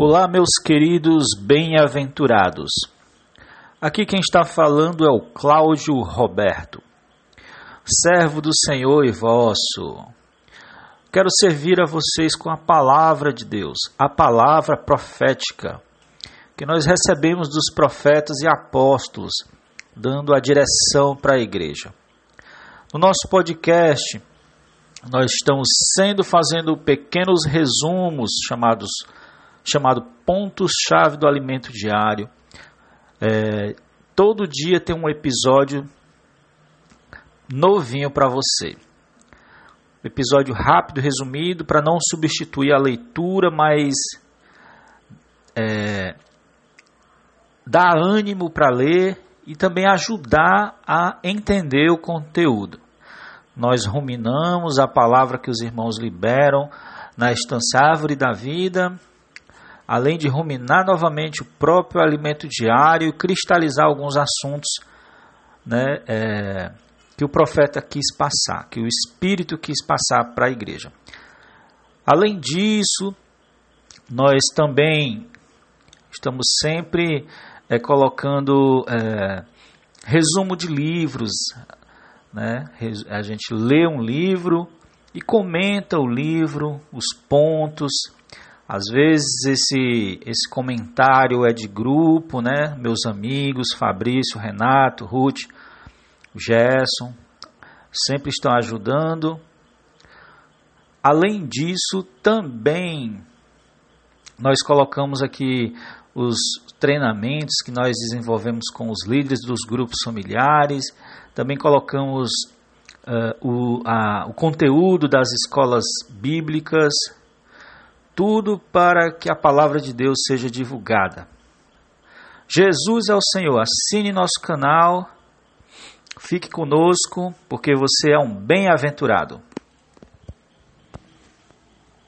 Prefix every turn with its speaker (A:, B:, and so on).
A: Olá, meus queridos bem-aventurados. Aqui quem está falando é o Cláudio Roberto, servo do Senhor e vosso. Quero servir a vocês com a palavra de Deus, a palavra profética, que nós recebemos dos profetas e apóstolos, dando a direção para a igreja. No nosso podcast, nós estamos sendo fazendo pequenos resumos chamados chamado Pontos-Chave do Alimento Diário. É, todo dia tem um episódio novinho para você. Episódio rápido, resumido, para não substituir a leitura, mas é, dar ânimo para ler e também ajudar a entender o conteúdo. Nós ruminamos a palavra que os irmãos liberam na estância Árvore da Vida além de ruminar novamente o próprio alimento diário e cristalizar alguns assuntos né, é, que o profeta quis passar, que o Espírito quis passar para a igreja. Além disso, nós também estamos sempre é, colocando é, resumo de livros. Né? A gente lê um livro e comenta o livro, os pontos, às vezes esse, esse comentário é de grupo, né? Meus amigos, Fabrício, Renato, Ruth, Gerson, sempre estão ajudando. Além disso, também nós colocamos aqui os treinamentos que nós desenvolvemos com os líderes dos grupos familiares, também colocamos uh, o, a, o conteúdo das escolas bíblicas, tudo para que a palavra de Deus seja divulgada. Jesus é o Senhor. Assine nosso canal. Fique conosco, porque você é um bem-aventurado.